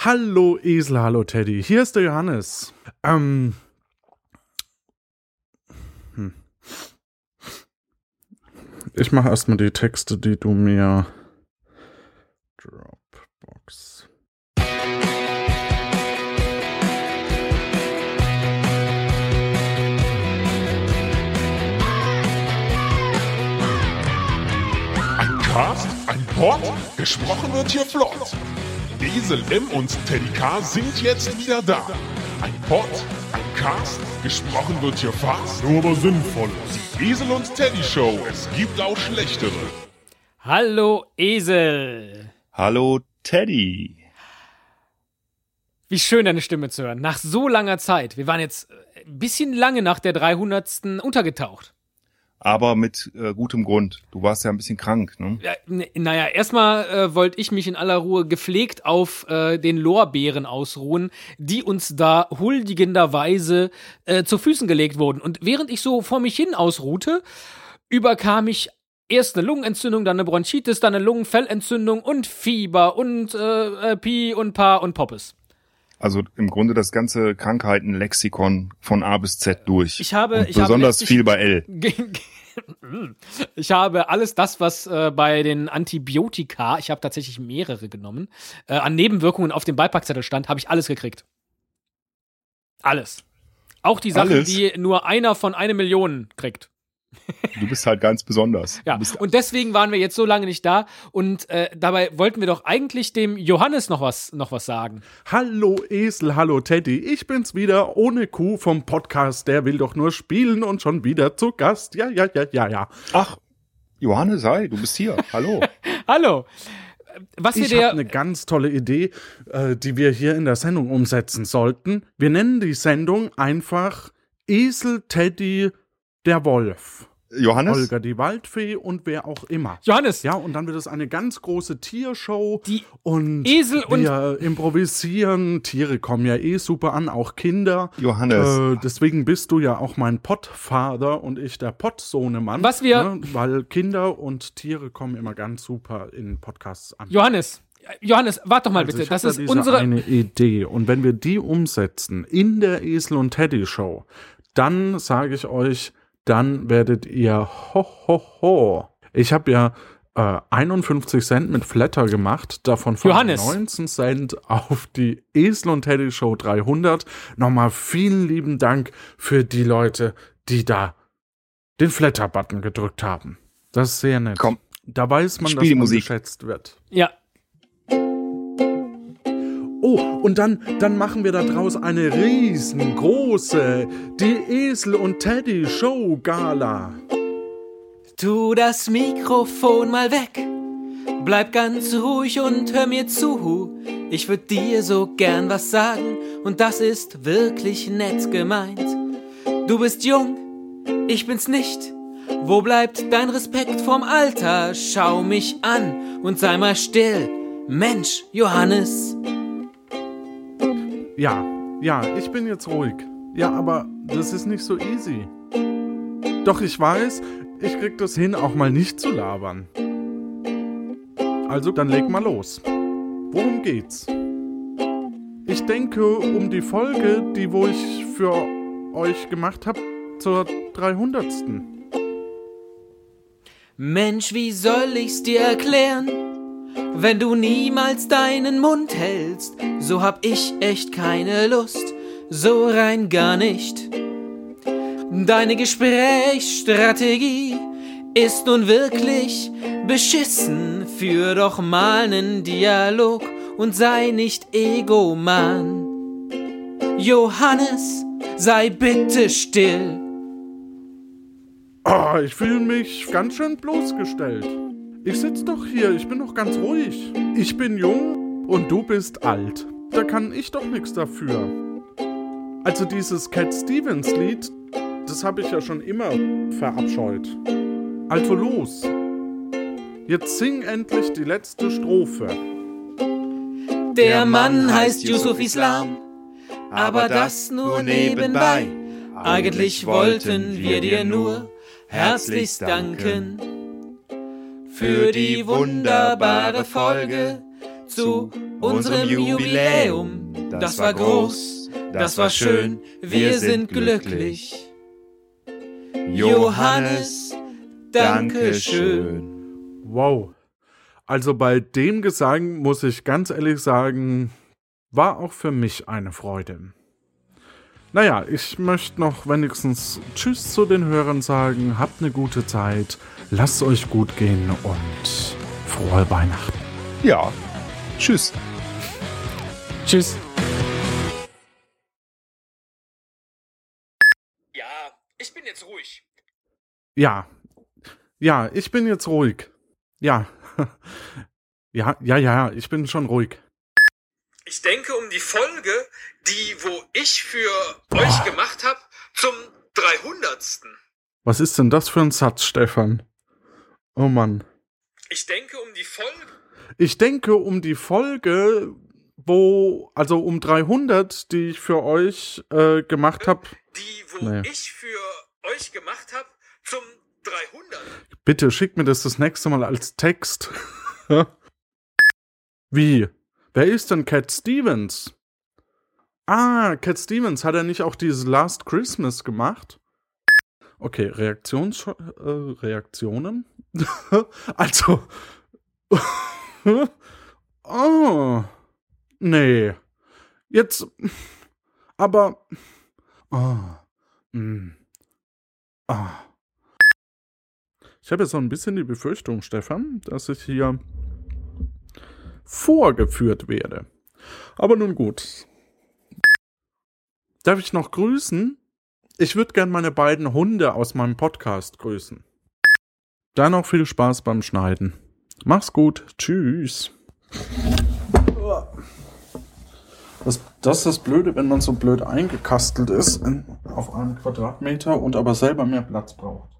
Hallo Esel, hallo Teddy. Hier ist der Johannes. Ähm. Hm. Ich mache erstmal die Texte, die du mir. Dropbox. Ein Cast, ein Pod, gesprochen wird hier flott. Esel M und Teddy K sind jetzt wieder da. Ein Pod, ein Cast, gesprochen wird hier fast, nur aber sinnvoll. Die Esel und Teddy Show, es gibt auch schlechtere. Hallo Esel. Hallo Teddy. Wie schön deine Stimme zu hören. Nach so langer Zeit. Wir waren jetzt ein bisschen lange nach der 300. untergetaucht. Aber mit äh, gutem Grund. Du warst ja ein bisschen krank, ne? Ja, naja, erstmal äh, wollte ich mich in aller Ruhe gepflegt auf äh, den Lorbeeren ausruhen, die uns da huldigenderweise äh, zu Füßen gelegt wurden. Und während ich so vor mich hin ausruhte, überkam ich erst eine Lungenentzündung, dann eine Bronchitis, dann eine Lungenfellentzündung und Fieber und äh, äh, Pi und Pa und Poppes. Also im Grunde das ganze Krankheitenlexikon von A bis Z durch. Ich habe- Und ich habe besonders letztlich- viel bei L. Ich habe alles das, was äh, bei den Antibiotika, ich habe tatsächlich mehrere genommen, äh, an Nebenwirkungen auf dem Beipackzettel stand, habe ich alles gekriegt. Alles. Auch die Sachen, Alles? die nur einer von eine Million kriegt. Du bist halt ganz besonders. Ja, und deswegen waren wir jetzt so lange nicht da und äh, dabei wollten wir doch eigentlich dem Johannes noch was, noch was sagen. Hallo Esel, hallo Teddy. Ich bin's wieder ohne Kuh vom Podcast. Der will doch nur spielen und schon wieder zu Gast. Ja, ja, ja, ja, ja. ach, Johannes, hi, du bist hier. Hallo. Hallo. Was Ich habe eine ganz tolle Idee, äh, die wir hier in der Sendung umsetzen sollten. Wir nennen die Sendung einfach Esel, Teddy, der Wolf. Johannes? Olga die Waldfee und wer auch immer. Johannes, Ja, und dann wird es eine ganz große Tiershow. Die und Esel und- wir improvisieren. Tiere kommen ja eh super an, auch Kinder. Johannes. Äh, deswegen bist du ja auch mein Pottvater und ich der Pottsohnemann. Was wir- Ne? Weil Kinder und Tiere kommen immer ganz super in Podcasts an. Johannes, Johannes, warte doch mal Also bitte. ich Das ist da diese unsere. eine Idee. Und wenn wir die umsetzen in der Esel und Teddy Show, dann sage ich euch, dann werdet ihr ho ho ho. Ich habe ja äh, 51 Cent mit Flatter gemacht, davon von Johannes. 19 Cent auf die Esel und Teddy Show 300. Nochmal vielen lieben Dank für die Leute, die da den Flatter-Button gedrückt haben. Das ist sehr nett. Komm. Da weiß man, dass die man Musik. geschätzt wird. Ja, Oh, und dann, dann machen wir da draus eine riesengroße, die Esel und Teddy Show Gala. Tu das Mikrofon mal weg. Bleib ganz ruhig und hör mir zu. Ich würd dir so gern was sagen und das ist wirklich nett gemeint. Du bist jung, ich bin's nicht. Wo bleibt dein Respekt vorm Alter? Schau mich an und sei mal still. Mensch, Johannes. Ja, ja, ich bin jetzt ruhig. Ja, aber das ist nicht so easy. Doch ich weiß, ich krieg das hin, auch mal nicht zu labern. Also, dann leg mal los. Worum geht's? Ich denke um die Folge, die wo ich für euch gemacht habe, zur 300. Mensch, wie soll ich's dir erklären? Wenn du niemals deinen Mund hältst, so hab ich echt keine Lust, so rein gar nicht. Deine Gesprächsstrategie ist nun wirklich beschissen. Führ doch mal nen Dialog und sei nicht Egoman. Johannes, sei bitte still. Ah, ich fühle mich ganz schön bloßgestellt. Ich sitz doch hier, ich bin doch ganz ruhig. Ich bin jung und du bist alt. Da kann ich doch nichts dafür. Also dieses Cat Stevens Lied, das habe ich ja schon immer verabscheut. Also los. Jetzt sing endlich die letzte Strophe. Der Mann heißt Yusuf Islam, aber das nur nebenbei. Eigentlich wollten wir dir nur herzlichst danken für die wunderbare Folge, zu unserem Jubiläum. Das war groß, das war schön, wir sind glücklich. Johannes, danke schön. Wow. Also bei dem Gesang muss ich ganz ehrlich sagen, war auch für mich eine Freude. Naja, ich möchte noch wenigstens Tschüss zu den Hörern sagen. Habt eine gute Zeit. Lasst euch gut gehen und frohe Weihnachten. Ja. Tschüss. Tschüss. Ja, ich bin jetzt ruhig. Ja. Ja, ich bin jetzt ruhig. Ja. Ja, ja, ja, ich bin schon ruhig. Ich denke um die Folge, die wo ich für euch gemacht habe, zum 300. Was ist denn das für ein Satz, Stefan? Oh Mann. Ich denke um die Folge, Ich denke um die Folge, wo, also um 300, die ich für euch äh, gemacht habe. die wo Naja. ich für euch gemacht habe, zum 300. Bitte schick mir das das nächste Mal als Text. Wie? Wer ist denn Cat Stevens? Ah, Cat Stevens, hat er nicht auch dieses Last Christmas gemacht? Okay, Reaktions äh, Reaktionen? also. oh. Nee. Jetzt. Aber. Oh. Mm. Ah. Ich habe jetzt so ein bisschen die Befürchtung, Stefan, dass ich hier vorgeführt werde. Aber nun gut. Darf ich noch grüßen? Ich würde gern meine beiden Hunde aus meinem Podcast grüßen. Dann noch viel Spaß beim Schneiden. Mach's gut. Tschüss. Das, das ist das Blöde, wenn man so blöd eingekastelt ist in, auf einen Quadratmeter und aber selber mehr Platz braucht.